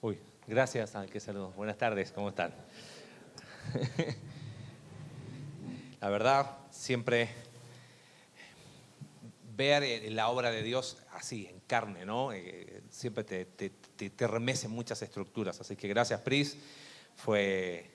Uy, gracias al que saludó. Buenas tardes, ¿cómo están? La verdad, siempre ver eh, la obra de Dios así, en carne, ¿no? Eh, siempre te, te, te, remece muchas estructuras. Así que gracias, Pris. Fue,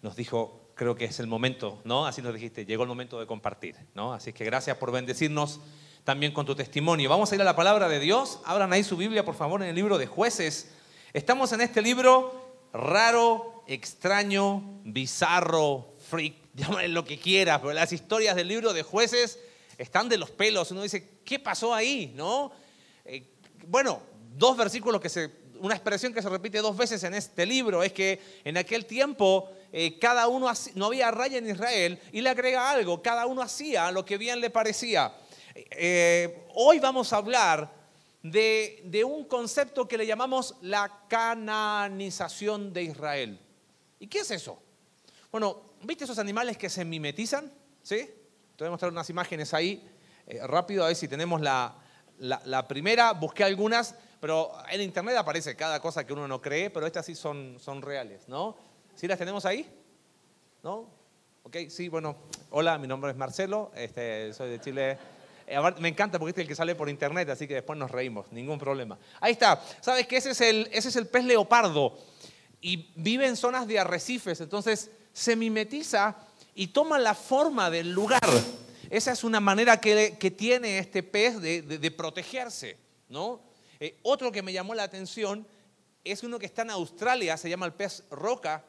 nos dijo, creo que es el momento, ¿no? Así nos dijiste, llegó el momento de compartir, ¿no? Así que gracias por bendecirnos también con tu testimonio. Vamos a ir a la palabra de Dios. Abran ahí su Biblia, por favor, en el libro de jueces. Estamos en este libro raro, extraño, bizarro, freak, llámale lo que quieras, pero las historias del libro de jueces están de los pelos. Uno dice, ¿qué pasó ahí? ¿No? Eh, bueno, dos versículos que se, una expresión que se repite dos veces en este libro es que en aquel tiempo eh, cada uno, no había raya en Israel y le agrega algo, cada uno hacía lo que bien le parecía. Eh, hoy vamos a hablar de, un concepto que le llamamos la cananización de Israel. ¿Y qué es eso? Bueno, ¿viste esos animales que se mimetizan? ¿Sí? Te voy a mostrar unas imágenes ahí eh, rápido a ver si tenemos la, primera. Busqué algunas, pero en internet aparece cada cosa que uno no cree, pero estas sí son, son reales, ¿no? ¿Sí las tenemos ahí? ¿No? Ok, sí, bueno. Hola, mi nombre es Marcelo, este, soy de Chile. Eh, me encanta porque es el que sale por internet, así que después nos reímos, ningún problema. Ahí está. ¿Sabes que ese es el, ese es el pez leopardo? Y vive en zonas de arrecifes, entonces se mimetiza y toma la forma del lugar. Esa es una manera que, tiene este pez de, protegerse, ¿no? Eh, otro que me llamó la atención es uno que está en Australia, se llama el pez roca,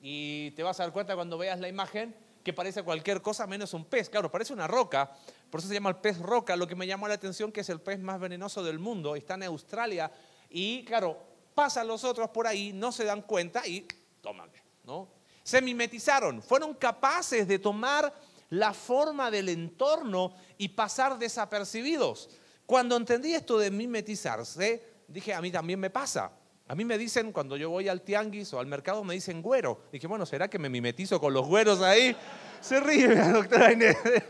y te vas a dar cuenta cuando veas la imagen que parece cualquier cosa menos un pez. Claro, parece una roca, por eso se llama el pez roca. Lo que me llamó la atención que es el pez más venenoso del mundo, está en Australia y claro, pasan los otros por ahí, no se dan cuenta y toman, ¿no? Se mimetizaron, fueron capaces de tomar la forma del entorno y pasar desapercibidos. Cuando entendí esto de mimetizarse, dije, a mí también me pasa. A mí me dicen, cuando yo voy al tianguis o al mercado, me dicen güero. Dije, bueno, ¿será que me mimetizo con los güeros ahí? Se ríe doctora Inés.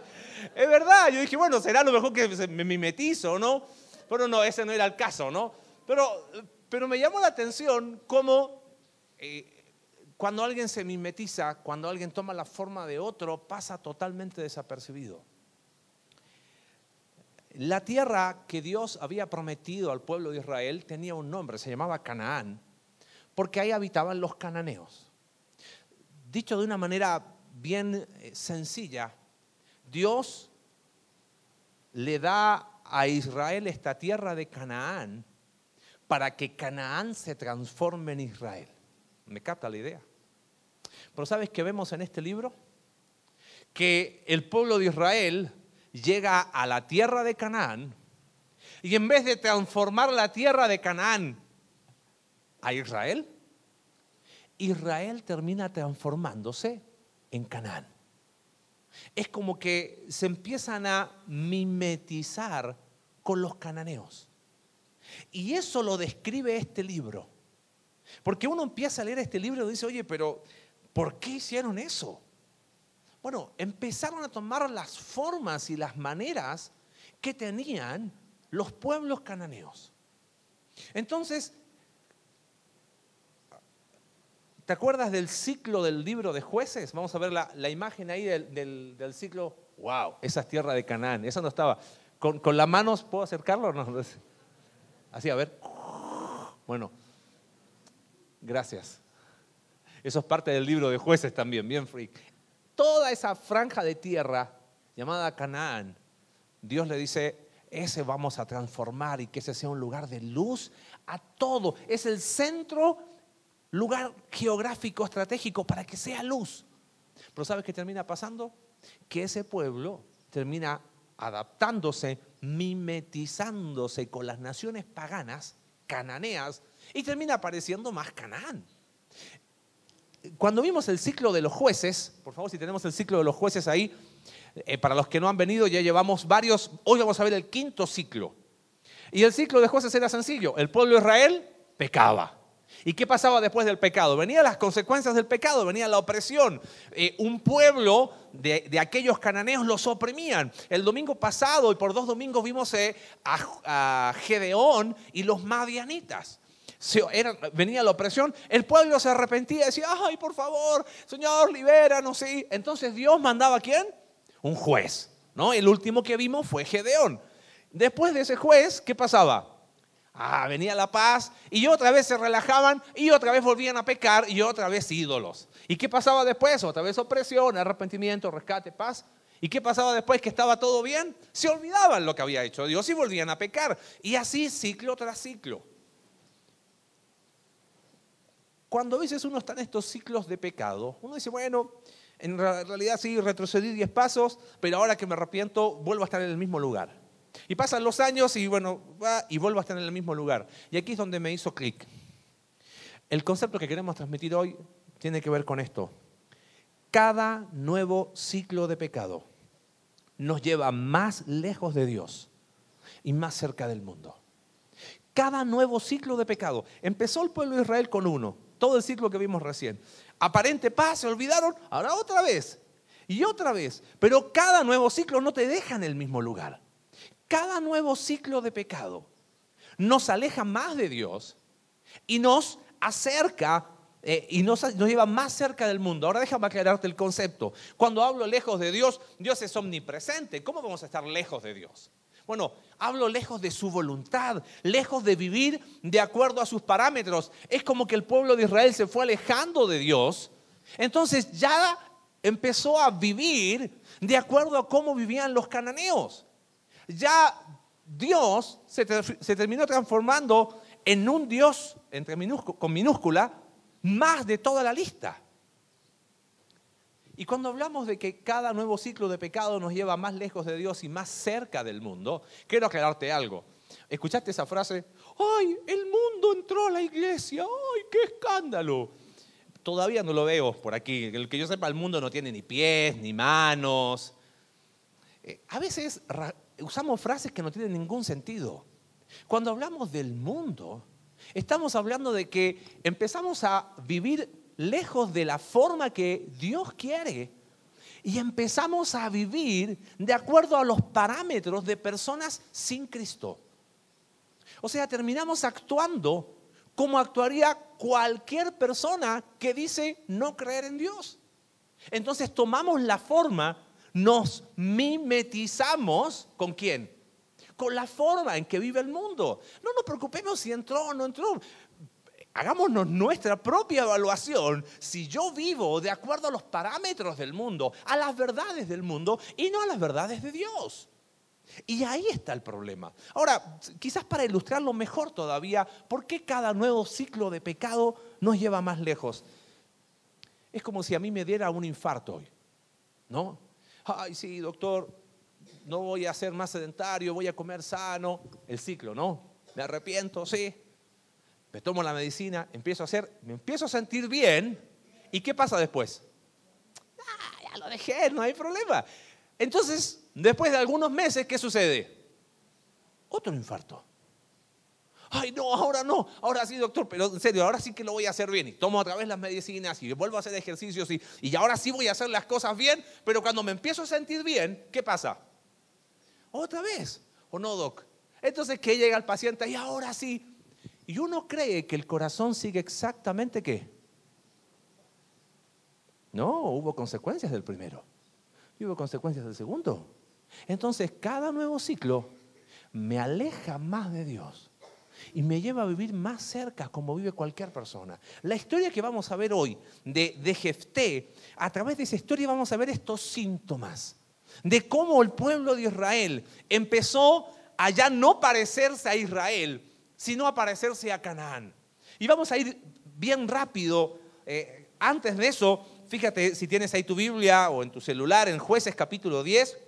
Es verdad, yo dije, bueno, será lo mejor que me mimetizo, ¿no? Pero no, ese no era el caso, ¿no? Pero, pero me llamó la atención cómo eh, cuando alguien se mimetiza, cuando alguien toma la forma de otro, pasa totalmente desapercibido. La tierra que Dios había prometido al pueblo de Israel tenía un nombre, se llamaba Canaán, porque ahí habitaban los cananeos. Dicho de una manera bien eh, sencilla, Dios le da a Israel esta tierra de Canaán para que Canaán se transforme en Israel. ¿Me capta la idea? Pero ¿sabes qué vemos en este libro? Que el pueblo de Israel llega a la tierra de Canaán y en vez de transformar la tierra de Canaán a Israel, Israel termina transformándose en Canaán. Es como que se empiezan a mimetizar con los cananeos. Y eso lo describe este libro. Porque uno empieza a leer este libro y dice, oye, pero ¿por qué hicieron eso? Bueno, empezaron a tomar las formas y las maneras que tenían los pueblos cananeos. Entonces, ¿te acuerdas del ciclo del libro de jueces? Vamos a ver la, imagen ahí del, ciclo. ¡Wow! Esa es tierra de Canaán. Eso no estaba. Con, con las manos, ¿puedo acercarlo? No? Así, a ver. Bueno, gracias. Eso es parte del libro de jueces también, bien freak toda esa franja de tierra llamada Canaán, Dios le dice, ese vamos a transformar y que ese sea un lugar de luz a todo. Es el centro, lugar geográfico, estratégico para que sea luz. Pero ¿sabes qué termina pasando? Que ese pueblo termina adaptándose, mimetizándose con las naciones paganas, cananeas, y termina apareciendo más Canaán cuando vimos el ciclo de los jueces, por favor, si tenemos el ciclo de los jueces ahí, eh, para los que no han venido, ya llevamos varios, hoy vamos a ver el quinto ciclo. Y el ciclo de jueces era sencillo, el pueblo de Israel pecaba. ¿Y qué pasaba después del pecado? Venían las consecuencias del pecado, venía la opresión. Eh, un pueblo de, aquellos cananeos los oprimían. El domingo pasado y por dos domingos vimos eh, a, a Gedeón y los madianitas. Venía la opresión, el pueblo se arrepentía, decía, ay, por favor, Señor, libéranos. ¿sí? Entonces Dios mandaba a quién? Un juez. ¿no? El último que vimos fue Gedeón. Después de ese juez, ¿qué pasaba? Ah, venía la paz y otra vez se relajaban y otra vez volvían a pecar y otra vez ídolos. ¿Y qué pasaba después? Otra vez opresión, arrepentimiento, rescate, paz. ¿Y qué pasaba después que estaba todo bien? Se olvidaban lo que había hecho Dios y volvían a pecar. Y así ciclo tras ciclo. Cuando a veces uno está en estos ciclos de pecado, uno dice, bueno, en realidad sí, retrocedí 10 pasos, pero ahora que me arrepiento, vuelvo a estar en el mismo lugar. Y pasan los años y bueno, va y vuelvo a estar en el mismo lugar. Y aquí es donde me hizo clic. El concepto que queremos transmitir hoy tiene que ver con esto. Cada nuevo ciclo de pecado nos lleva más lejos de Dios y más cerca del mundo. Cada nuevo ciclo de pecado. Empezó el pueblo de Israel con uno, todo el ciclo que vimos recién. Aparente paz, se olvidaron, ahora otra vez y otra vez. Pero cada nuevo ciclo no te deja en el mismo lugar. Cada nuevo ciclo de pecado nos aleja más de Dios y nos acerca eh, y nos, nos, lleva más cerca del mundo. Ahora déjame aclararte el concepto. Cuando hablo lejos de Dios, Dios es omnipresente. ¿Cómo vamos a estar lejos de Dios? Bueno, hablo lejos de su voluntad, lejos de vivir de acuerdo a sus parámetros. Es como que el pueblo de Israel se fue alejando de Dios. Entonces ya empezó a vivir de acuerdo a cómo vivían los cananeos ya Dios se, terminó transformando en un Dios con minúscula más de toda la lista. Y cuando hablamos de que cada nuevo ciclo de pecado nos lleva más lejos de Dios y más cerca del mundo, quiero aclararte algo. ¿Escuchaste esa frase? ¡Ay, el mundo entró a la iglesia! ¡Ay, qué escándalo! Todavía no lo veo por aquí. El que yo sepa, el mundo no tiene ni pies, ni manos. Eh, a veces usamos frases que no tienen ningún sentido. Cuando hablamos del mundo, estamos hablando de que empezamos a vivir lejos de la forma que Dios quiere y empezamos a vivir de acuerdo a los parámetros de personas sin Cristo. O sea, terminamos actuando como actuaría cualquier persona que dice no creer en Dios. Entonces tomamos la forma nos mimetizamos con quién? Con la forma en que vive el mundo. No nos preocupemos si entró o no entró. Hagámonos nuestra propia evaluación si yo vivo de acuerdo a los parámetros del mundo, a las verdades del mundo y no a las verdades de Dios. Y ahí está el problema. Ahora, quizás para ilustrarlo mejor todavía, ¿por qué cada nuevo ciclo de pecado nos lleva más lejos? Es como si a mí me diera un infarto hoy, ¿no? ay, sí, doctor, no voy a ser más sedentario, voy a comer sano. El ciclo, ¿no? Me arrepiento, sí. Me tomo la medicina, empiezo a hacer, me empiezo a sentir bien. ¿Y qué pasa después? Ah, ya lo dejé, no hay problema. Entonces, después de algunos meses, ¿qué sucede? Otro infarto. Ay, no, ahora no, ahora sí, doctor, pero en serio, ahora sí que lo voy a hacer bien. Y tomo otra vez las medicinas y vuelvo a hacer ejercicios y, y ahora sí voy a hacer las cosas bien, pero cuando me empiezo a sentir bien, ¿qué pasa? Otra vez, ¿o no, doc? Entonces, ¿qué llega el paciente? Y ahora sí. Y uno cree que el corazón sigue exactamente qué. No, hubo consecuencias del primero. Y hubo consecuencias del segundo. Entonces, cada nuevo ciclo me aleja más de Dios y me lleva a vivir más cerca como vive cualquier persona. La historia que vamos a ver hoy de, de Jefté, a través de esa historia vamos a ver estos síntomas de cómo el pueblo de Israel empezó a ya no parecerse a Israel, sino a parecerse a Canaán. Y vamos a ir bien rápido. Eh, antes de eso, fíjate si tienes ahí tu Biblia o en tu celular, en jueces capítulo 10,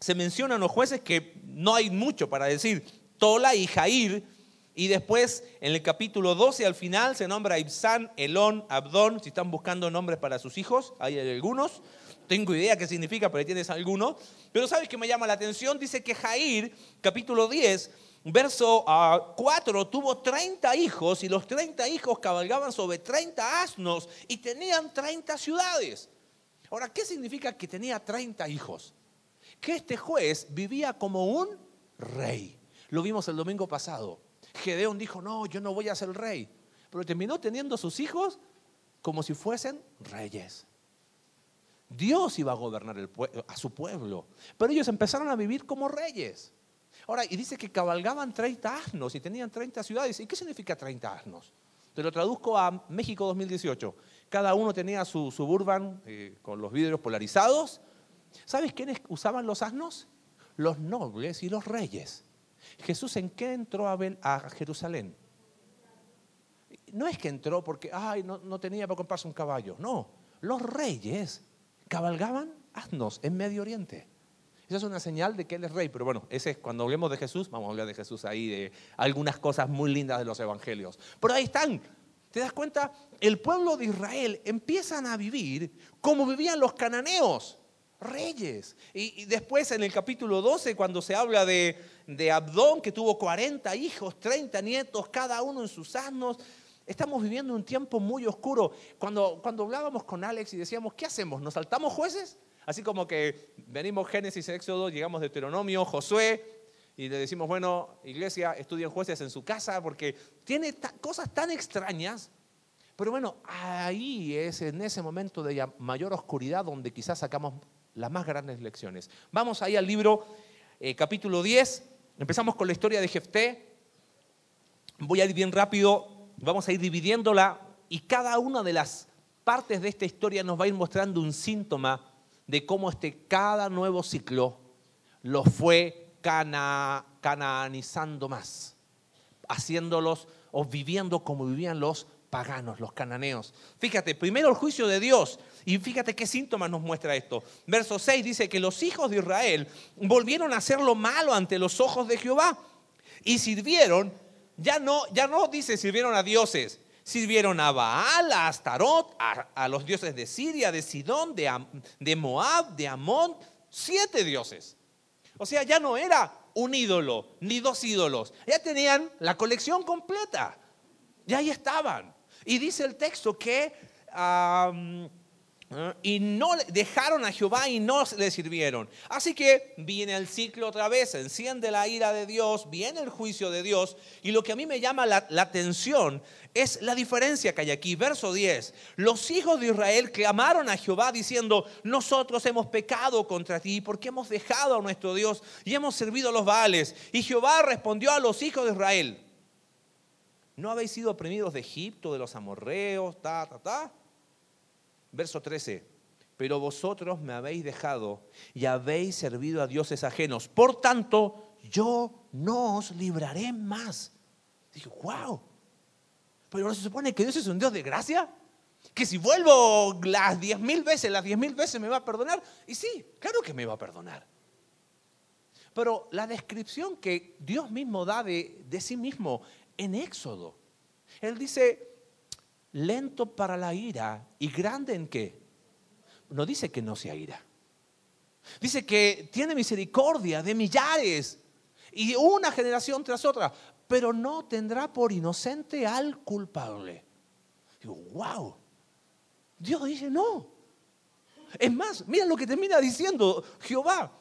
se mencionan los jueces que no hay mucho para decir. Tola y Jair. Y después en el capítulo 12 al final se nombra Ibsán, Elón, Abdón. Si están buscando nombres para sus hijos, hay algunos. Tengo idea qué significa, pero tienes alguno. Pero ¿sabes qué me llama la atención? Dice que Jair, capítulo 10, verso 4, ah, tuvo 30 hijos y los 30 hijos cabalgaban sobre 30 asnos y tenían 30 ciudades. Ahora, ¿qué significa que tenía 30 hijos? Que este juez vivía como un rey. Lo vimos el domingo pasado. Gedeón dijo, no, yo no voy a ser rey. Pero terminó teniendo sus hijos como si fuesen reyes. Dios iba a gobernar a su pueblo, pero ellos empezaron a vivir como reyes. Ahora, y dice que cabalgaban 30 asnos y tenían 30 ciudades. ¿Y qué significa 30 asnos? Te lo traduzco a México 2018. Cada uno tenía su suburban eh, con los vidrios polarizados. ¿Sabes quiénes usaban los asnos? Los nobles y los reyes. Jesús en qué entró a, a Jerusalén? No es que entró porque, ay, no, no tenía para comprarse un caballo. No, los reyes cabalgaban asnos en Medio Oriente. Esa es una señal de que Él es rey. Pero bueno, ese es cuando hablemos de Jesús, vamos a hablar de Jesús ahí, de algunas cosas muy lindas de los evangelios. Pero ahí están. ¿Te das cuenta? El pueblo de Israel empiezan a vivir como vivían los cananeos, reyes. Y, después en el capítulo 12, cuando se habla de, de Abdón, que tuvo 40 hijos, 30 nietos, cada uno en sus asnos, Estamos viviendo un tiempo muy oscuro. Cuando, cuando hablábamos con Alex y decíamos, ¿qué hacemos? ¿Nos saltamos jueces? Así como que venimos Génesis, Éxodo, llegamos de Deuteronomio, Josué, y le decimos, bueno, iglesia, estudien jueces en su casa, porque tiene cosas tan extrañas. Pero bueno, ahí es en ese momento de mayor oscuridad donde quizás sacamos las más grandes lecciones. Vamos ahí al libro eh, capítulo 10. Empezamos con la historia de Jefté. Voy a ir bien rápido vamos a ir dividiéndola y cada una de las partes de esta historia nos va a ir mostrando un síntoma de cómo este cada nuevo ciclo lo fue cana, canaanizando más, haciéndolos o viviendo como vivían los paganos, los cananeos. Fíjate, primero el juicio de Dios. Y fíjate qué síntomas nos muestra esto. Verso 6 dice que los hijos de Israel volvieron a hacer lo malo ante los ojos de Jehová y sirvieron ya no, ya no dice sirvieron a dioses, sirvieron a Baal, a Astarot, a, los dioses de Siria, de Sidón, de, Moab, de Amón, siete dioses. O sea, ya no era un ídolo, ni dos ídolos, ya tenían la colección completa, ya ahí estaban. Y dice el texto que y no dejaron a Jehová y no le sirvieron. Así que viene el ciclo otra vez, enciende la ira de Dios, viene el juicio de Dios. Y lo que a mí me llama la, atención es la diferencia que hay aquí. Verso 10. Los hijos de Israel clamaron a Jehová diciendo, nosotros hemos pecado contra ti porque hemos dejado a nuestro Dios y hemos servido a los Baales. Y Jehová respondió a los hijos de Israel, ¿no habéis sido oprimidos de Egipto, de los amorreos, ta, ta, ta? Verso 13. Pero vosotros me habéis dejado y habéis servido a dioses ajenos. Por tanto, yo no os libraré más. Dije, wow. Pero no se supone que Dios es un Dios de gracia. Que si vuelvo las diez mil veces, las diez mil veces me va a perdonar. Y sí, claro que me va a perdonar. Pero la descripción que Dios mismo da de, de sí mismo en Éxodo, Él dice, lento para la ira y grande en qué. No dice que no sea ira. Dice que tiene misericordia de millares y una generación tras otra, pero no tendrá por inocente al culpable. Digo, wow. Dios dice no. Es más, mira lo que termina diciendo Jehová.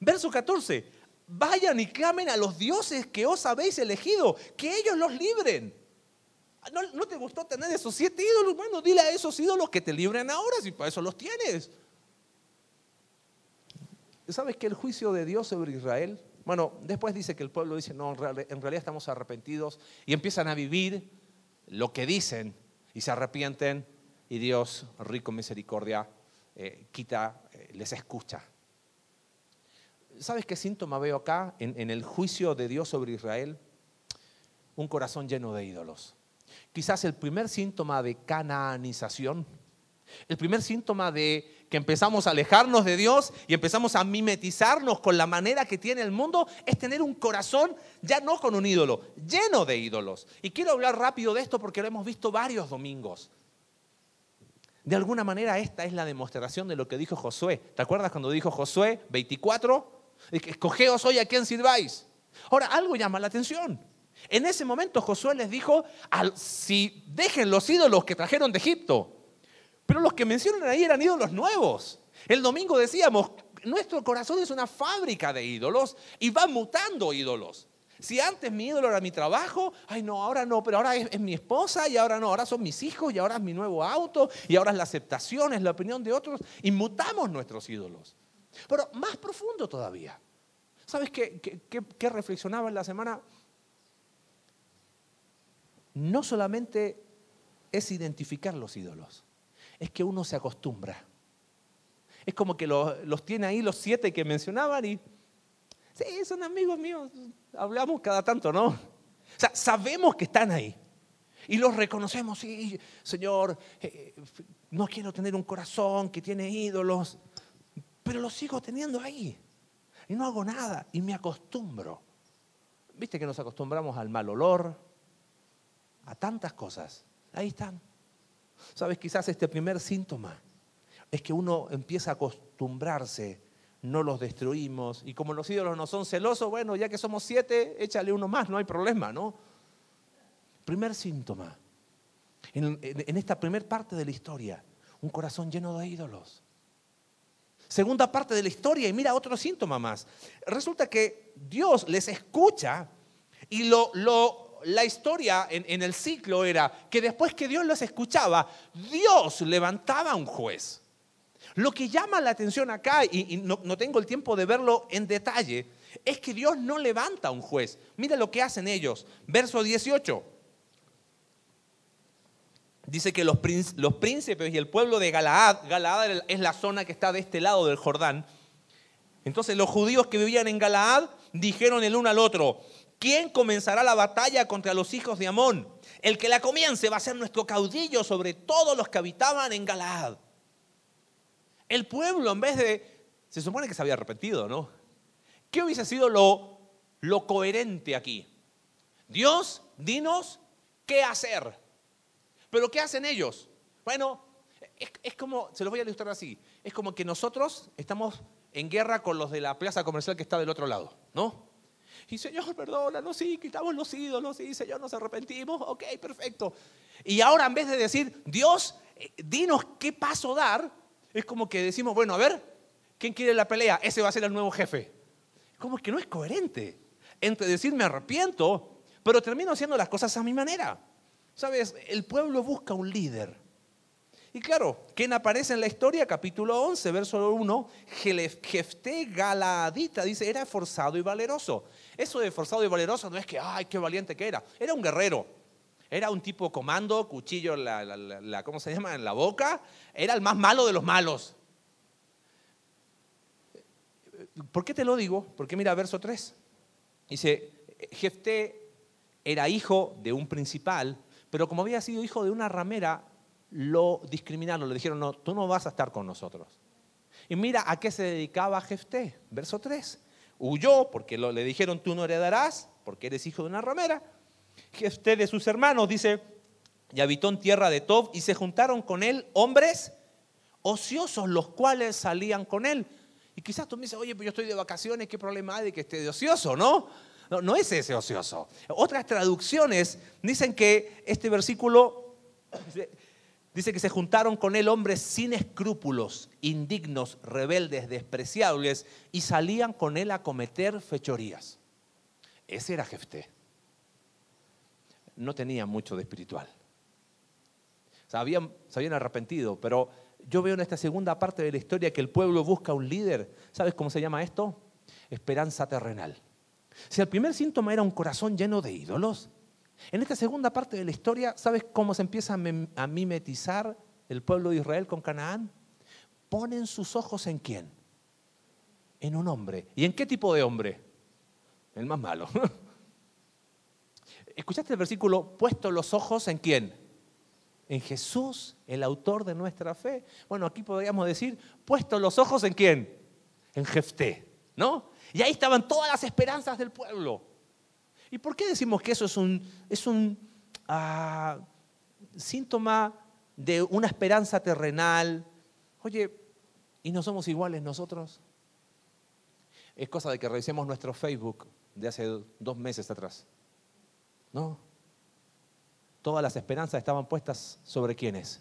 Verso 14. Vayan y clamen a los dioses que os habéis elegido, que ellos los libren. ¿No, te gustó tener esos siete ídolos? Bueno, dile a esos ídolos que te libren ahora, si para eso los tienes. ¿Sabes que el juicio de Dios sobre Israel? Bueno, después dice que el pueblo dice, no, en realidad estamos arrepentidos y empiezan a vivir lo que dicen y se arrepienten y Dios, rico en misericordia, eh, quita, eh, les escucha. ¿Sabes qué síntoma veo acá en el juicio de Dios sobre Israel? Un corazón lleno de ídolos quizás el primer síntoma de canaanización, el primer síntoma de que empezamos a alejarnos de Dios y empezamos a mimetizarnos con la manera que tiene el mundo, es tener un corazón ya no con un ídolo, lleno de ídolos. Y quiero hablar rápido de esto porque lo hemos visto varios domingos. De alguna manera esta es la demostración de lo que dijo Josué. ¿Te acuerdas cuando dijo Josué 24? Escogeos hoy a quién sirváis. Ahora, algo llama la atención. En ese momento Josué les dijo, si dejen los ídolos que trajeron de Egipto. Pero los que mencionan ahí eran ídolos nuevos. El domingo decíamos, nuestro corazón es una fábrica de ídolos y va mutando ídolos. Si antes mi ídolo era mi trabajo, ay no, ahora no, pero ahora es, mi esposa y ahora no, ahora son mis hijos y ahora es mi nuevo auto y ahora es la aceptación, es la opinión de otros. Y mutamos nuestros ídolos. Pero más profundo todavía. ¿Sabes qué, qué reflexionaba en la semana? No solamente es identificar los ídolos, es que uno se acostumbra. Es como que los, tiene ahí los siete que mencionaban y Sí, son amigos míos, hablamos cada tanto, ¿no? O sea, sabemos que están ahí. Y los reconocemos, sí, Señor, eh, no quiero tener un corazón que tiene ídolos, pero los sigo teniendo ahí. Y no hago nada y me acostumbro. Viste que nos acostumbramos al mal olor, a tantas cosas. Ahí están. Sabes, quizás este primer síntoma es que uno empieza a acostumbrarse no los destruimos. Y como los ídolos no son celosos, bueno, ya que somos siete, échale uno más, no hay problema, ¿no? Primer síntoma, en, esta primera parte de la historia, un corazón lleno de ídolos. Segunda parte de la historia, y mira otro síntoma más. Resulta que Dios les escucha y lo, lo, la historia en, el ciclo era que después que Dios los escuchaba, Dios levantaba un juez. Lo que llama la atención acá, y, no, tengo el tiempo de verlo en detalle, es que Dios no levanta a un juez. Mira lo que hacen ellos. Verso 18. Dice que los, los príncipes y el pueblo de Galaad, Galaad es la zona que está de este lado del Jordán. Entonces los judíos que vivían en Galaad dijeron el uno al otro, ¿quién comenzará la batalla contra los hijos de Amón? El que la comience va a ser nuestro caudillo sobre todos los que habitaban en Galaad. El pueblo, en vez de, se supone que se había arrepentido, ¿no? ¿Qué hubiese sido lo, lo coherente aquí? Dios, dinos qué hacer. Pero ¿qué hacen ellos? Bueno, es, como, se los voy a ilustrar así, es como que nosotros estamos en guerra con los de la plaza comercial que está del otro lado, ¿no? Y Señor, perdónanos, sí, quitamos los ídolos, sí, Señor, nos arrepentimos, ok, perfecto. Y ahora en vez de decir, Dios, eh, dinos qué paso dar, es como que decimos, bueno, a ver, ¿quién quiere la pelea? Ese va a ser el nuevo jefe. Como que no es coherente entre decir me arrepiento, pero termino haciendo las cosas a mi manera. Sabes, el pueblo busca un líder. Y claro, ¿quién aparece en la historia? Capítulo 11, verso 1, Jefté Galadita, dice, era forzado y valeroso. Eso de forzado y valeroso no es que, ay, qué valiente que era. Era un guerrero. Era un tipo comando, cuchillo en la, ¿cómo se llama? En la boca. Era el más malo de los malos. ¿Por qué te lo digo? Porque mira, verso 3. Dice, Jefté era hijo de un principal, pero como había sido hijo de una ramera, lo discriminaron, le dijeron, no, tú no vas a estar con nosotros. Y mira a qué se dedicaba Jefté, verso 3. Huyó porque le dijeron, tú no heredarás, porque eres hijo de una ramera. Jefté de sus hermanos, dice, y habitó en tierra de Tob, y se juntaron con él hombres ociosos, los cuales salían con él. Y quizás tú me dices, oye, pues yo estoy de vacaciones, ¿qué problema hay de que esté de ocioso, no? No, no es ese ocioso. Otras traducciones dicen que este versículo dice que se juntaron con él hombres sin escrúpulos, indignos, rebeldes, despreciables, y salían con él a cometer fechorías. Ese era Jefté no tenían mucho de espiritual. se habían arrepentido, pero yo veo en esta segunda parte de la historia que el pueblo busca un líder. ¿Sabes cómo se llama esto? Esperanza terrenal. Si el primer síntoma era un corazón lleno de ídolos, en esta segunda parte de la historia, ¿sabes cómo se empieza a mimetizar el pueblo de Israel con Canaán? Ponen sus ojos en quién? En un hombre. ¿Y en qué tipo de hombre? El más malo. ¿Escuchaste el versículo? Puesto los ojos en quién? En Jesús, el autor de nuestra fe. Bueno, aquí podríamos decir, puesto los ojos en quién? En Jefté, ¿no? Y ahí estaban todas las esperanzas del pueblo. ¿Y por qué decimos que eso es un, es un ah, síntoma de una esperanza terrenal? Oye, ¿y no somos iguales nosotros? Es cosa de que revisemos nuestro Facebook de hace dos meses atrás. No. Todas las esperanzas estaban puestas sobre quiénes?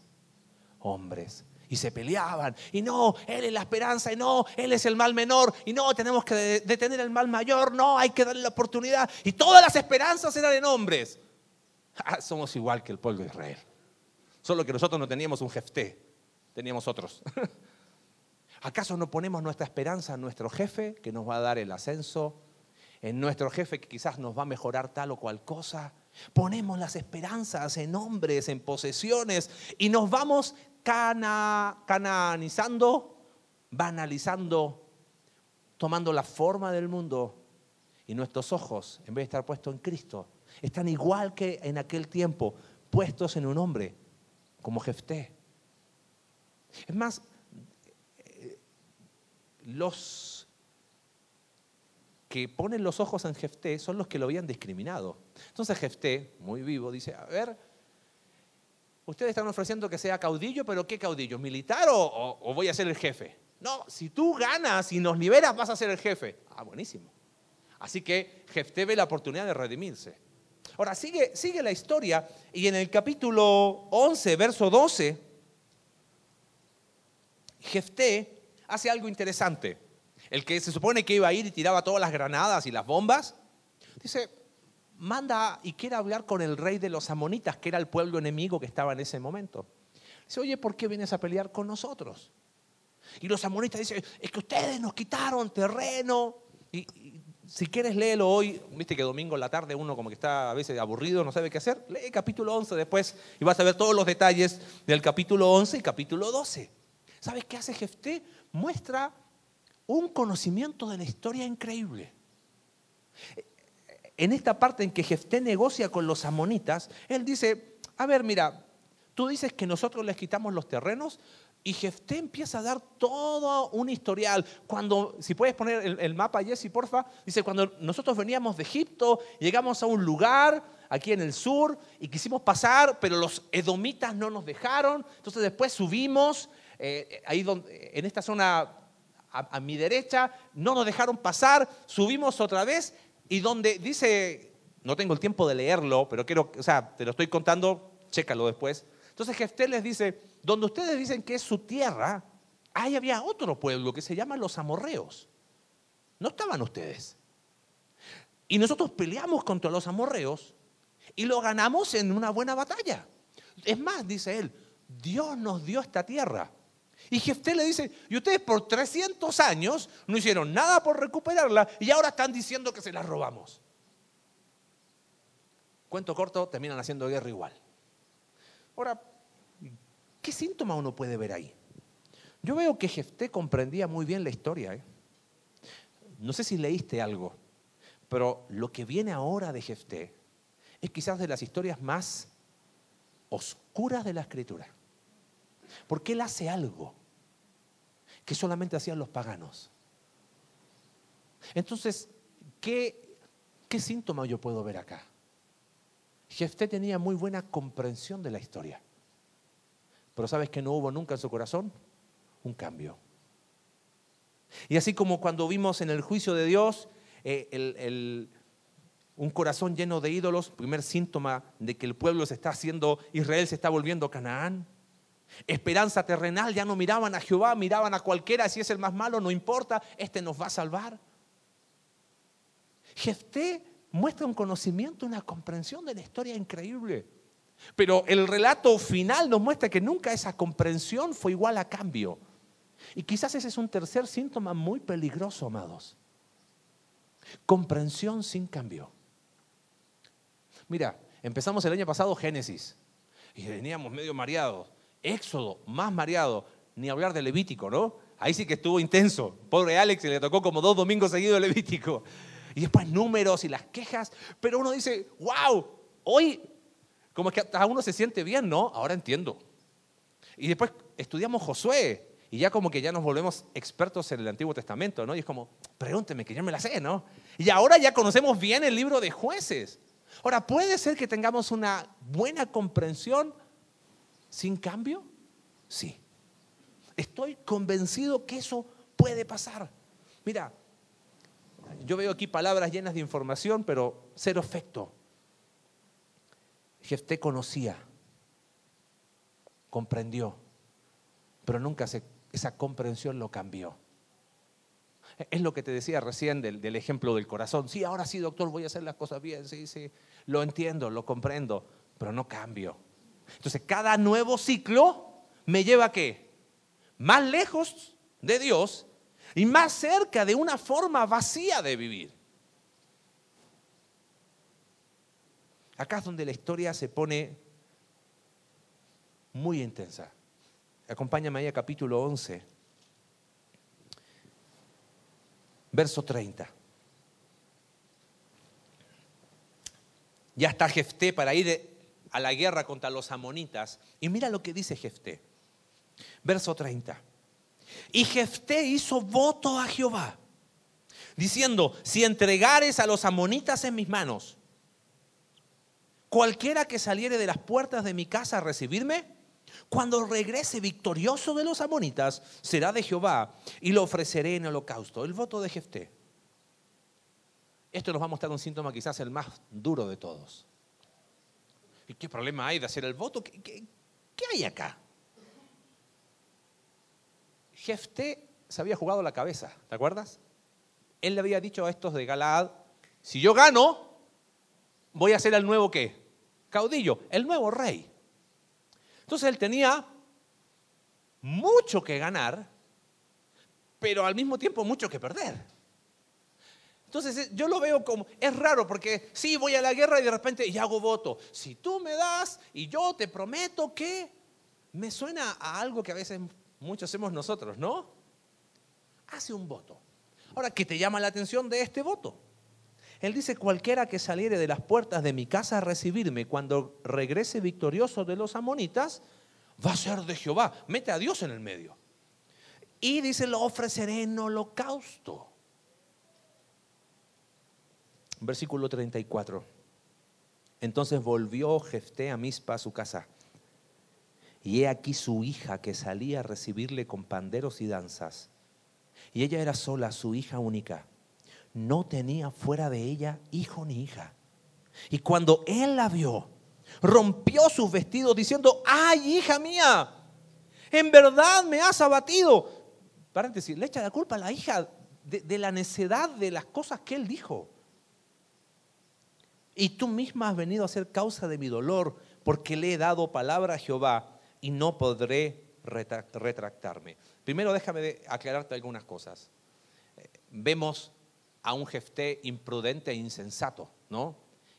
Hombres. Y se peleaban. Y no, Él es la esperanza. Y no, Él es el mal menor. Y no, tenemos que detener el mal mayor. No, hay que darle la oportunidad. Y todas las esperanzas eran en hombres. Ah, somos igual que el pueblo de Israel. Solo que nosotros no teníamos un jefté. Teníamos otros. ¿Acaso no ponemos nuestra esperanza en nuestro jefe que nos va a dar el ascenso? En nuestro jefe que quizás nos va a mejorar tal o cual cosa. Ponemos las esperanzas en hombres, en posesiones y nos vamos cana, cananizando, banalizando, tomando la forma del mundo y nuestros ojos, en vez de estar puestos en Cristo, están igual que en aquel tiempo, puestos en un hombre como Jefté. Es más, los que ponen los ojos en Jefté son los que lo habían discriminado. Entonces Jefté, muy vivo, dice, a ver, ustedes están ofreciendo que sea caudillo, pero ¿qué caudillo? ¿Militar o, voy a ser el jefe? No, si tú ganas y nos liberas vas a ser el jefe. Ah, buenísimo. Así que Jefté ve la oportunidad de redimirse. Ahora, sigue, sigue la historia y en el capítulo 11, verso 12, Jefté hace algo interesante. El que se supone que iba a ir y tiraba todas las granadas y las bombas, dice, manda y quiere hablar con el rey de los amonitas, que era el pueblo enemigo que estaba en ese momento. Dice, oye, ¿por qué vienes a pelear con nosotros? Y los amonitas dicen, es que ustedes nos quitaron terreno. Y, si quieres léelo hoy, viste que domingo en la tarde uno como que está a veces aburrido, no sabe qué hacer, lee capítulo 11 después y vas a ver todos los detalles del capítulo 11 y capítulo 12. ¿Sabes qué hace Jefté? muestra un conocimiento de la historia increíble. En esta parte en que Jefté negocia con los amonitas, él dice, a ver, mira, tú dices que nosotros les quitamos los terrenos y Jefté empieza a dar todo un historial. Cuando, si puedes poner el, mapa, Jesse, porfa, dice, cuando nosotros veníamos de Egipto, llegamos a un lugar aquí en el sur y quisimos pasar, pero los edomitas no nos dejaron, entonces después subimos eh, ahí donde, en esta zona a, mi derecha, no nos dejaron pasar, subimos otra vez y donde dice, no tengo el tiempo de leerlo, pero quiero, o sea, te lo estoy contando, chécalo después. Entonces Jefté les dice, donde ustedes dicen que es su tierra, ahí había otro pueblo que se llama los amorreos. No estaban ustedes. Y nosotros peleamos contra los amorreos y lo ganamos en una buena batalla. Es más, dice él, Dios nos dio esta tierra. Y Jefté le dice, y ustedes por 300 años no hicieron nada por recuperarla y ahora están diciendo que se la robamos. Cuento corto, terminan haciendo guerra igual. Ahora, ¿qué síntoma uno puede ver ahí? Yo veo que Jefté comprendía muy bien la historia. ¿eh? No sé si leíste algo, pero lo que viene ahora de Jefté es quizás de las historias más oscuras de la escritura. Porque él hace algo que solamente hacían los paganos. Entonces, ¿qué, síntoma yo puedo ver acá? Jefté tenía muy buena comprensión de la historia. Pero ¿sabes que no hubo nunca en su corazón? Un cambio. Y así como cuando vimos en el juicio de Dios eh, un corazón lleno de ídolos, primer síntoma de que el pueblo se está haciendo, Israel se está volviendo Canaán. Esperanza terrenal, ya no miraban a Jehová, miraban a cualquiera, si es el más malo, no importa, este nos va a salvar. Jefté muestra un conocimiento, una comprensión de la historia increíble. Pero el relato final nos muestra que nunca esa comprensión fue igual a cambio. Y quizás ese es un tercer síntoma muy peligroso, amados. Comprensión sin cambio. Mira, empezamos el año pasado Génesis y veníamos medio mareados. Éxodo, más mareado, ni hablar de Levítico, ¿no? Ahí sí que estuvo intenso. Pobre Alex, le tocó como dos domingos seguidos Levítico. Y después números y las quejas. Pero uno dice, wow, hoy como que a uno se siente bien, ¿no? Ahora entiendo. Y después estudiamos Josué. Y ya como que ya nos volvemos expertos en el Antiguo Testamento, ¿no? Y es como, pregúnteme, que ya me la sé, ¿no? Y ahora ya conocemos bien el libro de jueces. Ahora, puede ser que tengamos una buena comprensión sin cambio? Sí. Estoy convencido que eso puede pasar. Mira, yo veo aquí palabras llenas de información, pero cero efecto. Jefté conocía, comprendió pero nunca esa comprensión lo cambió. Es lo que te decía recién del, del, ejemplo del corazón. Sí, ahora sí, doctor, voy a hacer las cosas bien. Sí, sí, lo entiendo, lo comprendo, pero no cambio. Entonces, cada nuevo ciclo me lleva a qué? Más lejos de Dios y más cerca de una forma vacía de vivir. Acá es donde la historia se pone muy intensa. Acompáñame ahí a capítulo 11, verso 30. Ya está Jefté para ir a la guerra contra los amonitas. Y mira lo que dice Jefté. Verso 30. Y Jefté hizo voto a Jehová, diciendo, si entregares a los amonitas en mis manos, cualquiera que saliere de las puertas de mi casa a recibirme, cuando regrese victorioso de los amonitas, será de Jehová y lo ofreceré en holocausto. El voto de Jefté. Esto nos va a mostrar un síntoma quizás el más duro de todos. ¿Y qué problema hay de hacer el voto? ¿Qué, hay acá? Jefté se había jugado la cabeza, ¿te acuerdas? Él le había dicho a estos de Galaad, si yo gano, voy a ser el nuevo qué? Caudillo, el nuevo rey. Entonces él tenía mucho que ganar, pero al mismo tiempo mucho que perder. Entonces eh, yo lo veo como, es raro porque sí, voy a la guerra y de repente y hago voto. Si tú me das y yo te prometo que, me suena a algo que a veces muchos hacemos nosotros, ¿no? Hace un voto. Ahora, ¿qué te llama la atención de este voto? Él dice, cualquiera que saliere de las puertas de mi casa a recibirme cuando regrese victorioso de los amonitas, va a ser de Jehová. Mete a Dios en el medio. Y dice, lo ofreceré en holocausto. Versículo 34. Entonces volvió Jefté a Mispa a su casa y he aquí su hija que salía a recibirle con panderos y danzas. Y ella era sola, su hija única. No tenía fuera de ella hijo ni hija. Y cuando él la vio, rompió sus vestidos diciendo, ay hija mía, en verdad me has abatido. Paréntesis, le echa la culpa a la hija de, de la necedad de las cosas que él dijo. Y tú misma has venido a ser causa de mi dolor, porque le he dado palabra a Jehová y no podré retractarme. Primero déjame aclararte algunas cosas. Eh, vemos a un Jefté imprudente e insensato, ¿no?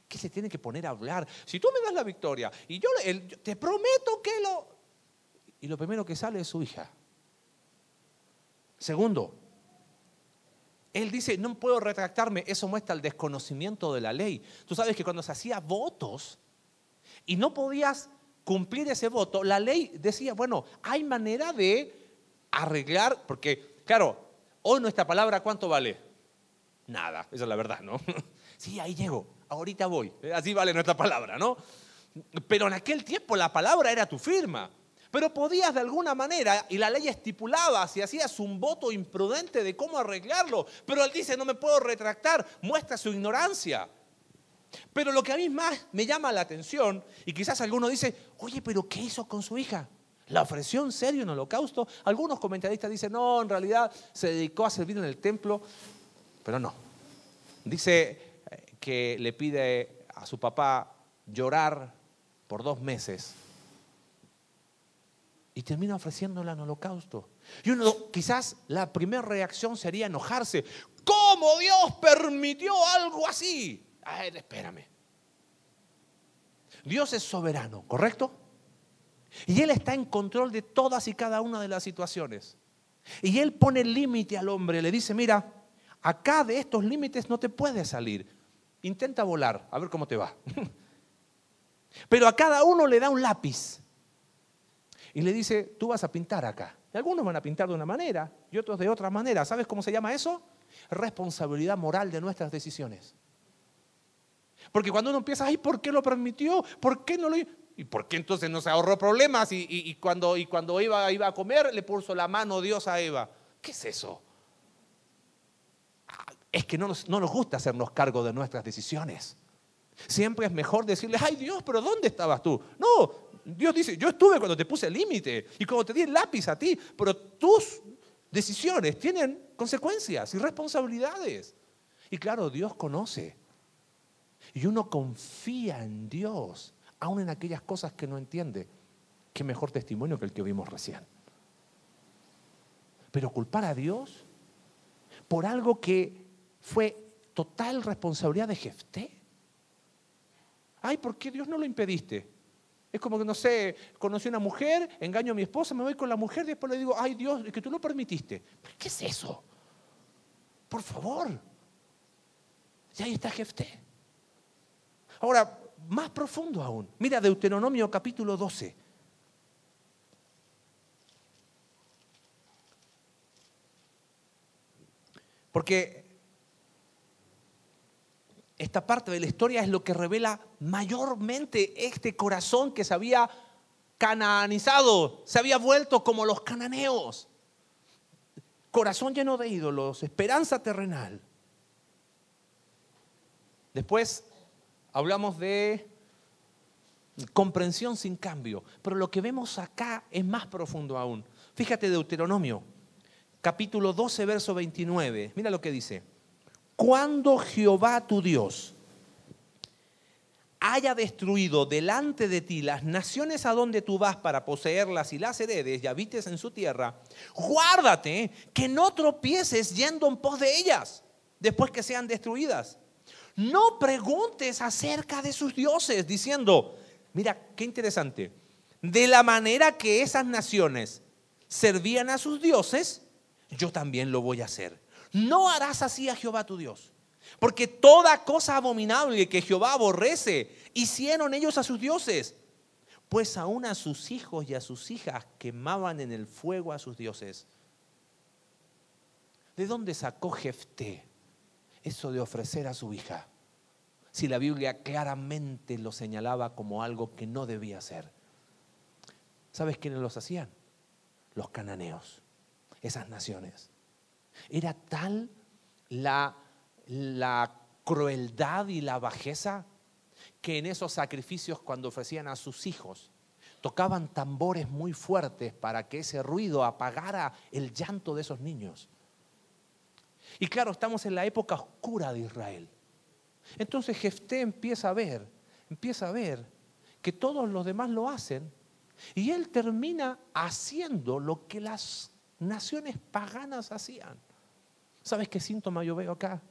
Que se tiene que poner a hablar. Si tú me das la victoria y yo te prometo que lo... Y lo primero que sale es su hija. Segundo, él dice, no puedo retractarme, eso muestra el desconocimiento de la ley. Tú sabes que cuando se hacía votos y no podías cumplir ese voto, la ley decía, bueno, hay manera de arreglar, porque, claro, hoy nuestra palabra, ¿cuánto vale? Nada, esa es la verdad, ¿no? Sí, ahí llego, ahorita voy, así vale nuestra palabra, ¿no? Pero en aquel tiempo la palabra era tu firma. Pero podías de alguna manera, y la ley estipulaba, si hacías un voto imprudente de cómo arreglarlo, pero él dice, no me puedo retractar, muestra su ignorancia. Pero lo que a mí más me llama la atención, y quizás alguno dice, oye, pero ¿qué hizo con su hija? ¿La ofreció en serio en holocausto? Algunos comentaristas dicen, no, en realidad se dedicó a servir en el templo, pero no. Dice eh, que le pide a su papá llorar por dos meses y termina ofreciéndola en holocausto. Y uno, quizás la primera reacción sería enojarse. ¿Cómo Dios permitió algo así? A ver, espérame. Dios es soberano, ¿correcto? Y Él está en control de todas y cada una de las situaciones. Y Él pone límite al hombre, le dice, mira, acá de estos límites no te puedes salir. Intenta volar, a ver cómo te va. Pero a cada uno le da un lápiz. Y le dice, tú vas a pintar acá. Y algunos van a pintar de una manera y otros de otra manera. ¿Sabes cómo se llama eso? Responsabilidad moral de nuestras decisiones. Porque cuando uno empieza, ay, ¿por qué lo permitió? ¿Por qué no lo ¿Y por qué entonces no se ahorró problemas? Y, cuando, y cuando Eva iba a comer, le puso la mano Dios a Eva. ¿Qué es eso? Ah, es que no nos, no nos gusta hacernos cargo de nuestras decisiones. Siempre es mejor decirle, ay Dios, pero ¿dónde estabas tú? No, Dios dice, yo estuve cuando te puse el límite y cuando te di el lápiz a ti, pero tus decisiones tienen consecuencias y responsabilidades. Y claro, Dios conoce. Y uno confía en Dios, aun en aquellas cosas que no entiende. Qué mejor testimonio que el que vimos recién. Pero culpar a Dios por algo que fue total responsabilidad de Jefté. Ay, ¿por qué Dios no lo impediste? Es como que, no sé, conocí a una mujer, engaño a mi esposa, me voy con la mujer y después le digo, ay Dios, es que tú lo permitiste. ¿Qué es eso? Por favor. Y ahí está Jefté. Ahora, más profundo aún. Mira Deuteronomio capítulo 12. Porque esta parte de la historia es lo que revela mayormente este corazón que se había canaanizado, se había vuelto como los cananeos. Corazón lleno de ídolos, esperanza terrenal. Después hablamos de comprensión sin cambio, pero lo que vemos acá es más profundo aún. Fíjate Deuteronomio, capítulo 12, verso 29. Mira lo que dice. Cuando Jehová tu Dios haya destruido delante de ti las naciones a donde tú vas para poseerlas y las heredes y habites en su tierra, guárdate que no tropieces yendo en pos de ellas después que sean destruidas. No preguntes acerca de sus dioses diciendo, mira, qué interesante, de la manera que esas naciones servían a sus dioses, yo también lo voy a hacer. No harás así a Jehová tu Dios. Porque toda cosa abominable que Jehová aborrece, hicieron ellos a sus dioses. Pues aún a sus hijos y a sus hijas quemaban en el fuego a sus dioses. ¿De dónde sacó Jefté eso de ofrecer a su hija? Si la Biblia claramente lo señalaba como algo que no debía hacer. ¿Sabes quiénes los hacían? Los cananeos esas naciones. Era tal la, la crueldad y la bajeza que en esos sacrificios cuando ofrecían a sus hijos tocaban tambores muy fuertes para que ese ruido apagara el llanto de esos niños. Y claro, estamos en la época oscura de Israel. Entonces Jefté empieza a ver, empieza a ver que todos los demás lo hacen y él termina haciendo lo que las naciones paganas hacían. ¿Sabes qué síntoma yo veo acá?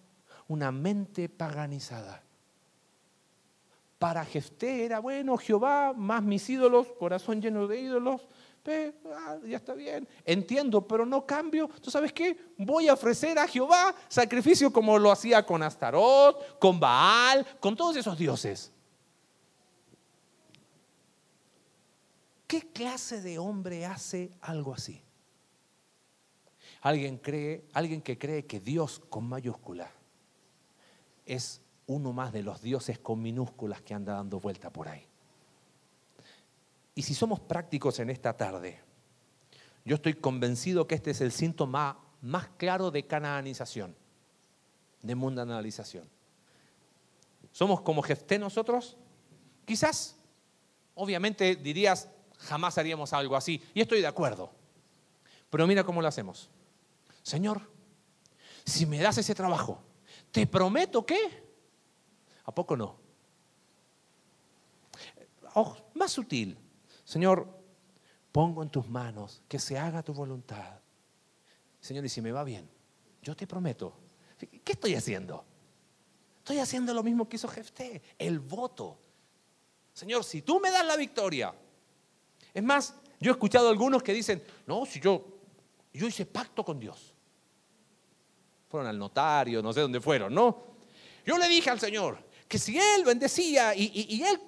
Una mente paganizada. Para Jefté era bueno, Jehová, más mis ídolos, corazón lleno de ídolos, ah, ya está bien, entiendo, pero no cambio. ¿Tú sabes qué? Voy a ofrecer a Jehová sacrificio como lo hacía con Astarot, con Baal, con todos esos dioses. ¿Qué clase de hombre hace algo así? Alguien cree, alguien que cree que Dios con mayúscula es uno más de los dioses con minúsculas que anda dando vuelta por ahí. Y si somos prácticos en esta tarde, yo estoy convencido que este es el síntoma más claro de canaanización, de mundanalización. ¿Somos como Jefté nosotros? Quizás, obviamente dirías, jamás haríamos algo así. Y estoy de acuerdo. Pero mira cómo lo hacemos. Señor, si me das ese trabajo, te prometo que... ¿A poco no? Oh, más sutil. Señor, pongo en tus manos que se haga tu voluntad. Señor, y si me va bien, yo te prometo. ¿Qué estoy haciendo? Estoy haciendo lo mismo que hizo Jefté, el voto. Señor, si tú me das la victoria. Es más, yo he escuchado a algunos que dicen, no, si yo, yo hice pacto con Dios fueron al notario, no sé dónde fueron, ¿no? Yo le dije al Señor que si Él bendecía y, Él,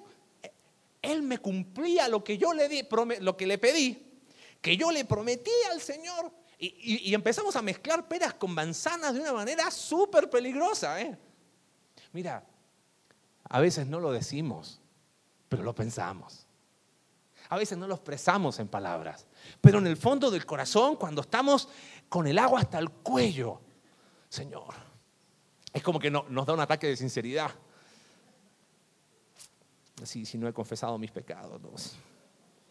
Él me cumplía lo que yo le, di, lo que le pedí, que yo le prometí al Señor, y, empezamos a mezclar peras con manzanas de una manera súper peligrosa. ¿eh? Mira, a veces no lo decimos, pero lo pensamos. A veces no lo expresamos en palabras, pero en el fondo del corazón, cuando estamos con el agua hasta el cuello, Señor. Es como que nos da un ataque de sinceridad. Si no he confesado mis pecados.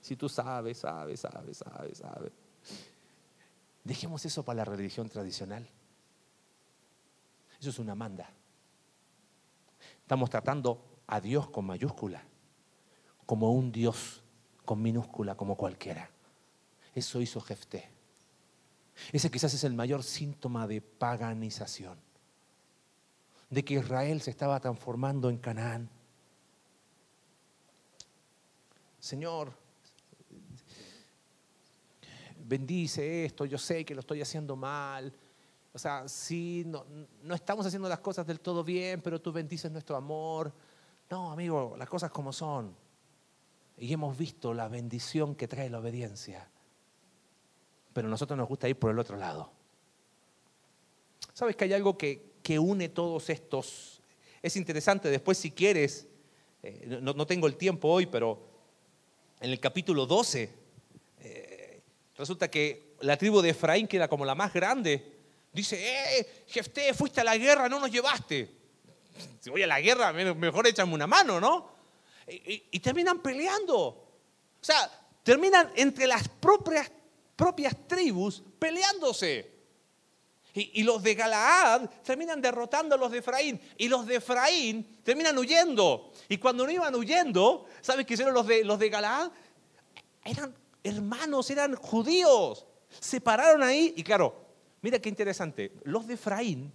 Si tú sabes, sabes, sabes, sabes, sabes. Dejemos eso para la religión tradicional. Eso es una manda. Estamos tratando a Dios con mayúscula, como un Dios con minúscula, como cualquiera. Eso hizo Jefté. Ese quizás es el mayor síntoma de paganización, de que Israel se estaba transformando en Canaán. Señor, bendice esto, yo sé que lo estoy haciendo mal. O sea, sí, no, no estamos haciendo las cosas del todo bien, pero tú bendices nuestro amor. No, amigo, las cosas como son. Y hemos visto la bendición que trae la obediencia. Pero a nosotros nos gusta ir por el otro lado. ¿Sabes que hay algo que, que une todos estos? Es interesante, después si quieres, eh, no, no, tengo el tiempo hoy, pero en el capítulo 12, eh, resulta que la tribu de Efraín, que era como la más grande, dice, eh, Jefté, fuiste a la guerra, no nos llevaste. Si voy a la guerra, mejor échame una mano, ¿no? Y, terminan peleando. O sea, terminan entre las propias propias tribus peleándose. Y, los de Galaad terminan derrotando a los de Efraín. Y los de Efraín terminan huyendo. Y cuando no iban huyendo, ¿sabes qué hicieron los de, los de Galaad? Eran hermanos, eran judíos. Se pararon ahí y claro, mira qué interesante. Los de Efraín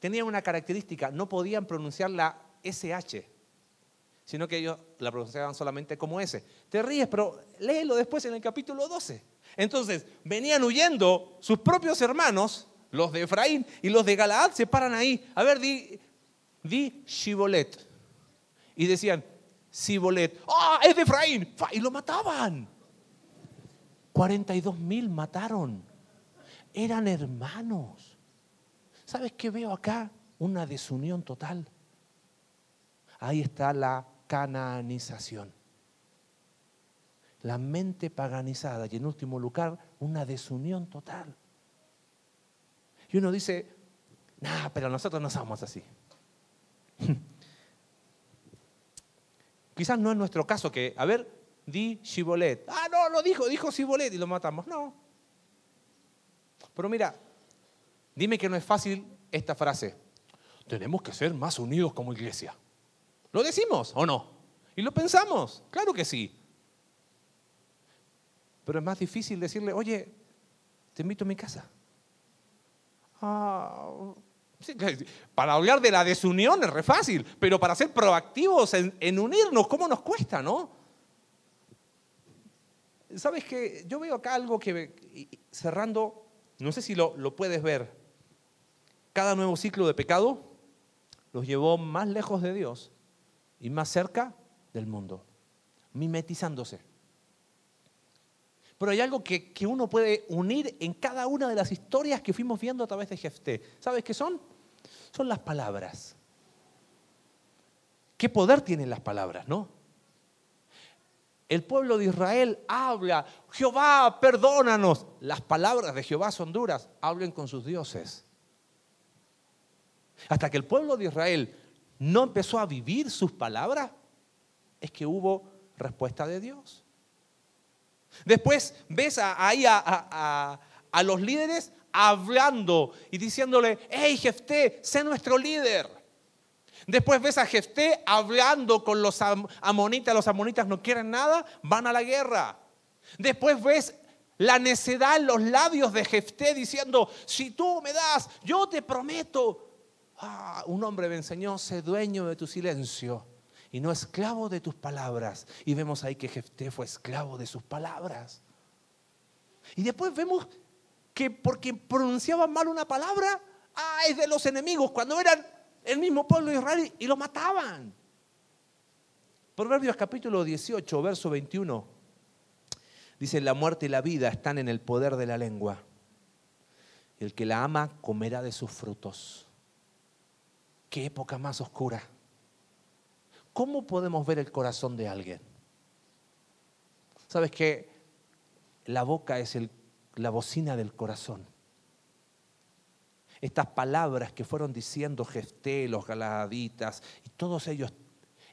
tenían una característica, no podían pronunciar la SH, sino que ellos la pronunciaban solamente como S. Te ríes, pero léelo después en el capítulo 12. Entonces, venían huyendo sus propios hermanos, los de Efraín y los de Galaad, se paran ahí. A ver, di, di Shibolet. Y decían, Shibolet, ¡ah, es de Efraín! Y lo mataban. 42 mil mataron. Eran hermanos. ¿Sabes qué veo acá? Una desunión total. Ahí está la cananización la mente paganizada y en último lugar una desunión total. Y uno dice, nah, pero nosotros no somos así. Quizás no es nuestro caso que, a ver, di Shibolet. Ah, no, lo dijo, dijo Shibolet y lo matamos. No. Pero mira, dime que no es fácil esta frase. Tenemos que ser más unidos como iglesia. ¿Lo decimos o no? ¿Y lo pensamos? Claro que sí. Pero es más difícil decirle, oye, te invito a mi casa. Ah, para hablar de la desunión es re fácil, pero para ser proactivos en, unirnos, ¿cómo nos cuesta, no? Sabes que yo veo acá algo que, cerrando, no sé si lo, lo puedes ver, cada nuevo ciclo de pecado los llevó más lejos de Dios y más cerca del mundo, mimetizándose. Pero hay algo que, uno puede unir en cada una de las historias que fuimos viendo a través de Jefté. ¿Sabes qué son? Son las palabras. ¿Qué poder tienen las palabras, no? El pueblo de Israel habla, Jehová, perdónanos. Las palabras de Jehová son duras, hablen con sus dioses. Hasta que el pueblo de Israel no empezó a vivir sus palabras, es que hubo respuesta de Dios. Después ves ahí a, los líderes hablando y diciéndole, hey Jefté, sé nuestro líder. Después ves a Jefté hablando con los amonitas, los amonitas no quieren nada, van a la guerra. Después ves la necedad en los labios de Jefté diciendo, si tú me das, yo te prometo. Ah, un hombre me enseñó, sé dueño de tu silencio y no esclavo de tus palabras. Y vemos ahí que Jefté fue esclavo de sus palabras. Y después vemos que porque pronunciaba mal una palabra, ah, es de los enemigos, cuando eran el mismo pueblo de Israel y lo mataban. Proverbios capítulo 18, verso 21. Dice, la muerte y la vida están en el poder de la lengua. El que la ama comerá de sus frutos. Qué época más oscura. ¿Cómo podemos ver el corazón de alguien? Sabes que la boca es la bocina del corazón. Estas palabras que fueron diciendo Gesté, los Galaditas y todos ellos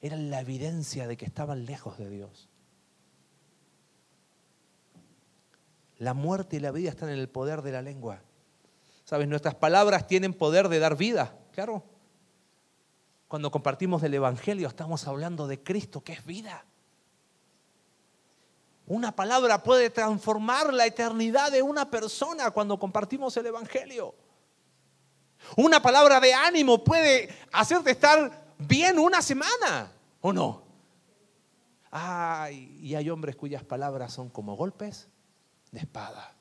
eran la evidencia de que estaban lejos de Dios. La muerte y la vida están en el poder de la lengua. ¿Sabes? Nuestras palabras tienen poder de dar vida, claro. Cuando compartimos del Evangelio estamos hablando de Cristo, que es vida. Una palabra puede transformar la eternidad de una persona cuando compartimos el Evangelio. Una palabra de ánimo puede hacerte estar bien una semana, ¿o no? Ay, y hay hombres cuyas palabras son como golpes de espada.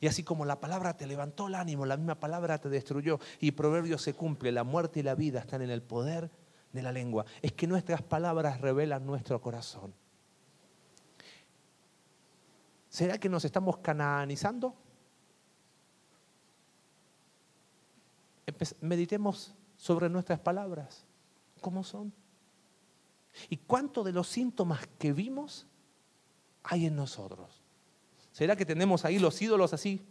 Y así como la palabra te levantó el ánimo, la misma palabra te destruyó. Y Proverbio se cumple, la muerte y la vida están en el poder de la lengua. Es que nuestras palabras revelan nuestro corazón. ¿Será que nos estamos cananizando? Meditemos sobre nuestras palabras, cómo son. ¿Y cuánto de los síntomas que vimos hay en nosotros? ¿Será que tenemos ahí los ídolos así?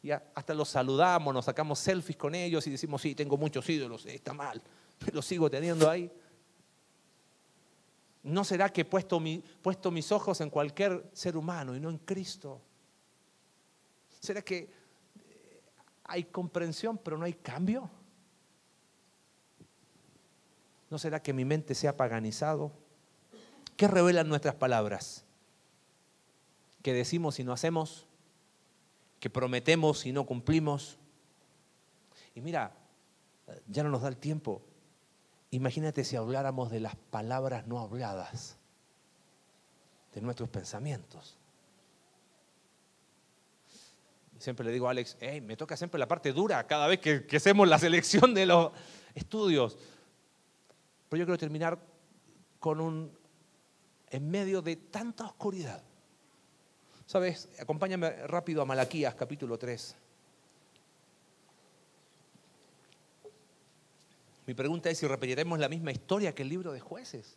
Y hasta los saludamos, nos sacamos selfies con ellos y decimos, sí, tengo muchos ídolos, está mal, los sigo teniendo ahí. ¿No será que he puesto, puesto mis ojos en cualquier ser humano y no en Cristo? ¿Será que eh, hay comprensión pero no hay cambio? ¿No será que mi mente se ha paganizado? ¿Qué revelan nuestras palabras? ¿Que decimos y no hacemos? ¿Que prometemos y no cumplimos? Y mira, ya no nos da el tiempo, Imagínate si habláramos de las palabras no habladas, de nuestros pensamientos. Siempre le digo a Alex, me toca siempre la parte dura cada vez que, que hacemos la selección de los estudios. Pero yo quiero terminar con un, en medio de tanta oscuridad. ¿Sabes? Acompáñame rápido a Malaquías capítulo 3. Mi pregunta es si repetiremos la misma historia que el libro de jueces.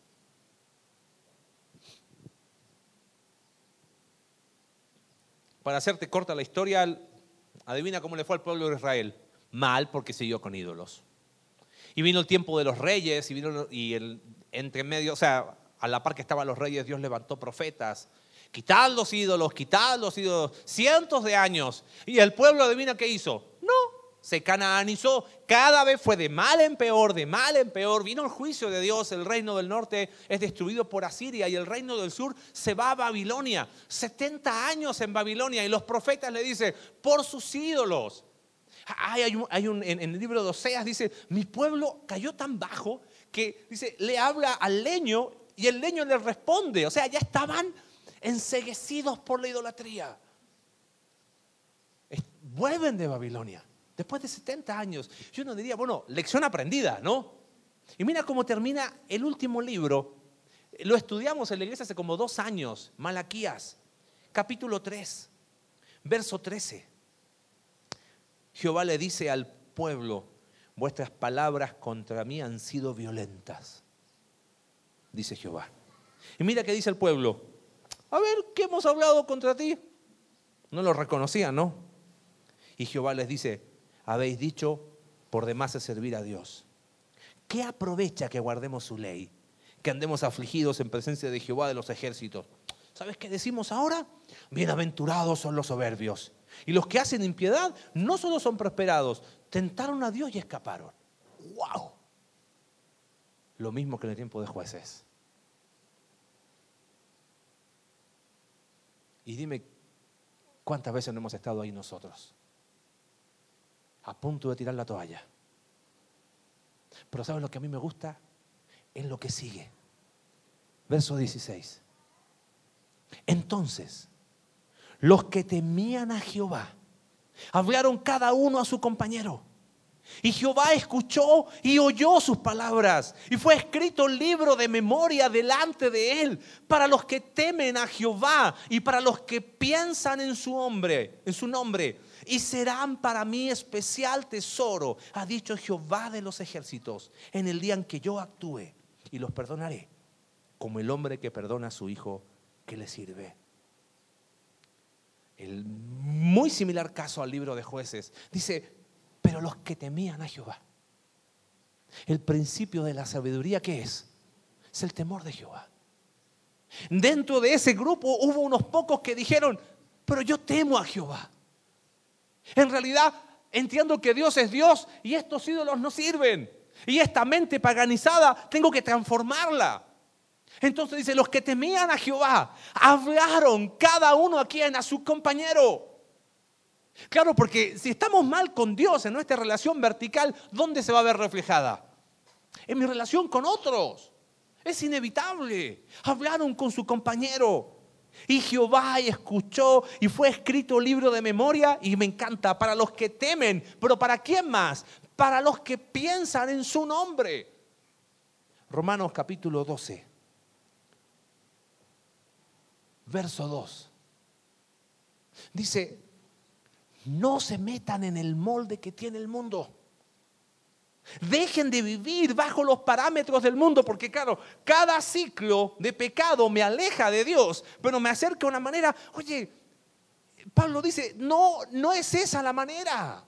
Para hacerte corta la historia, adivina cómo le fue al pueblo de Israel. Mal porque siguió con ídolos. Y vino el tiempo de los reyes y vino y el entre medio, o sea, a la par que estaban los reyes, Dios levantó profetas. Quitad los ídolos, quitad los ídolos, cientos de años. Y el pueblo adivina qué hizo. No, se canaanizó, cada vez fue de mal en peor, de mal en peor. Vino el juicio de Dios, el reino del norte es destruido por Asiria y el reino del sur se va a Babilonia. 70 años en Babilonia y los profetas le dicen, por sus ídolos. Hay, un, en, el libro de Oseas dice, mi pueblo cayó tan bajo que dice, le habla al leño y el leño le responde. O sea, ya estaban enseguecidos por la idolatría. Vuelven de Babilonia. Después de 70 años, yo no diría, bueno, lección aprendida, ¿no? Y mira cómo termina el último libro. Lo estudiamos en la iglesia hace como dos años, Malaquías, capítulo 3, verso 13. Jehová le dice al pueblo, vuestras palabras contra mí han sido violentas, dice Jehová. Y mira qué dice el pueblo, a ver, ¿qué hemos hablado contra ti? No lo reconocían, ¿no? Y Jehová les dice, habéis dicho, por demás es servir a Dios. ¿Qué aprovecha que guardemos su ley? Que andemos afligidos en presencia de Jehová de los ejércitos. ¿Sabes qué decimos ahora? Bienaventurados son los soberbios. Y los que hacen impiedad no solo son prosperados, tentaron a Dios y escaparon. ¡Wow! Lo mismo que en el tiempo de jueces. Y dime cuántas veces no hemos estado ahí nosotros a punto de tirar la toalla. Pero ¿sabes lo que a mí me gusta? Es lo que sigue. Verso 16. Entonces, los que temían a Jehová hablaron cada uno a su compañero. Y Jehová escuchó y oyó sus palabras. Y fue escrito un libro de memoria delante de él para los que temen a Jehová y para los que piensan en su nombre, en su nombre y serán para mí especial tesoro, ha dicho Jehová de los ejércitos, en el día en que yo actúe y los perdonaré, como el hombre que perdona a su hijo que le sirve. El muy similar caso al libro de jueces. Dice, pero los que temían a Jehová. El principio de la sabiduría, ¿qué es? Es el temor de Jehová. Dentro de ese grupo hubo unos pocos que dijeron, pero yo temo a Jehová. En realidad entiendo que Dios es Dios y estos ídolos no sirven. Y esta mente paganizada tengo que transformarla. Entonces dice, los que temían a Jehová hablaron cada uno a quien, a su compañero. Claro, porque si estamos mal con Dios en nuestra relación vertical, ¿dónde se va a ver reflejada? En mi relación con otros. Es inevitable. Hablaron con su compañero. Y Jehová escuchó y fue escrito libro de memoria y me encanta, para los que temen, pero ¿para quién más? Para los que piensan en su nombre. Romanos capítulo 12, verso 2. Dice, no se metan en el molde que tiene el mundo Dejen de vivir bajo los parámetros del mundo, porque claro, cada ciclo de pecado me aleja de Dios, pero me acerca de una manera, oye, Pablo dice, no, no es esa la manera.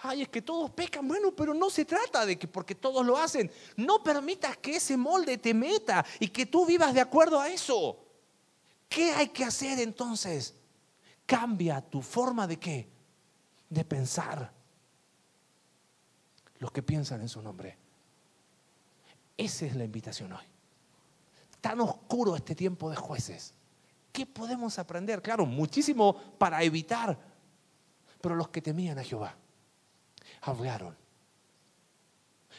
Ay, es que todos pecan, bueno, pero no se trata de que porque todos lo hacen. No permitas que ese molde te meta y que tú vivas de acuerdo a eso. ¿Qué hay que hacer entonces? Cambia tu forma de qué? De pensar los que piensan en su nombre. Esa es la invitación hoy. Tan oscuro este tiempo de jueces. ¿Qué podemos aprender? Claro, muchísimo para evitar. Pero los que temían a Jehová hablaron.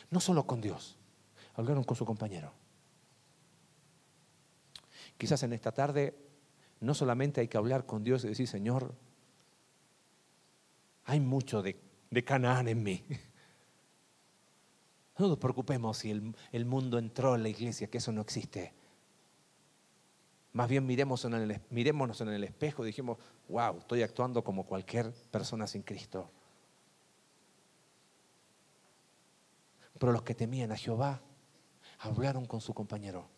No solo con Dios, hablaron con su compañero. Quizás en esta tarde no solamente hay que hablar con Dios y decir, Señor, hay mucho de, Canaán en mí. No nos preocupemos si el, mundo entró en la iglesia, que eso no existe. Más bien miremos en el, mirémonos en el espejo y dijimos, wow, estoy actuando como cualquier persona sin Cristo. Pero los que temían a Jehová hablaron con su compañero.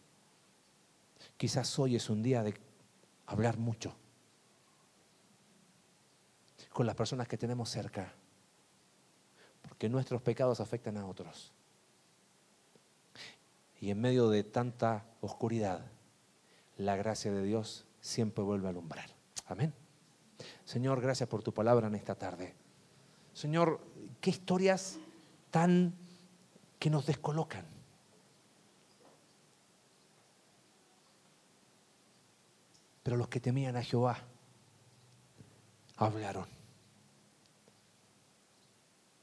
Quizás hoy es un día de hablar mucho con las personas que tenemos cerca, porque nuestros pecados afectan a otros. Y en medio de tanta oscuridad, la gracia de Dios siempre vuelve a alumbrar. Amén. Señor, gracias por tu palabra en esta tarde. Señor, qué historias tan que nos descolocan. Pero los que temían a Jehová hablaron.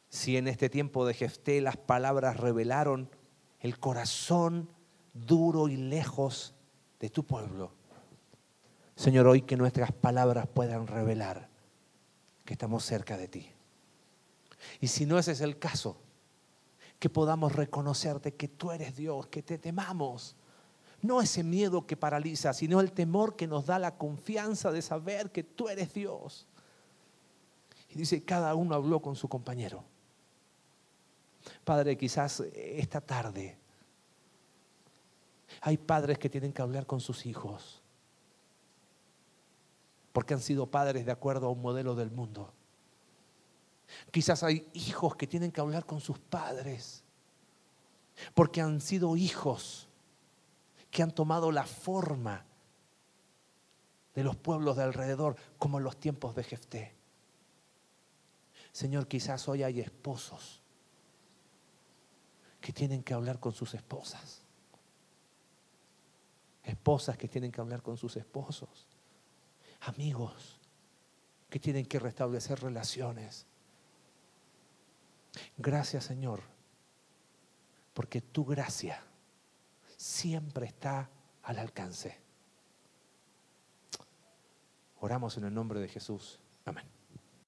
Si en este tiempo de Jefté las palabras revelaron el corazón duro y lejos de tu pueblo. Señor, hoy que nuestras palabras puedan revelar que estamos cerca de ti. Y si no ese es el caso, que podamos reconocerte que tú eres Dios, que te temamos. No ese miedo que paraliza, sino el temor que nos da la confianza de saber que tú eres Dios. Y dice, cada uno habló con su compañero. Padre, quizás esta tarde hay padres que tienen que hablar con sus hijos porque han sido padres de acuerdo a un modelo del mundo. Quizás hay hijos que tienen que hablar con sus padres porque han sido hijos que han tomado la forma de los pueblos de alrededor, como en los tiempos de Jefté. Señor, quizás hoy hay esposos que tienen que hablar con sus esposas. Esposas que tienen que hablar con sus esposos. Amigos que tienen que restablecer relaciones. Gracias Señor, porque tu gracia siempre está al alcance. Oramos en el nombre de Jesús. Amén.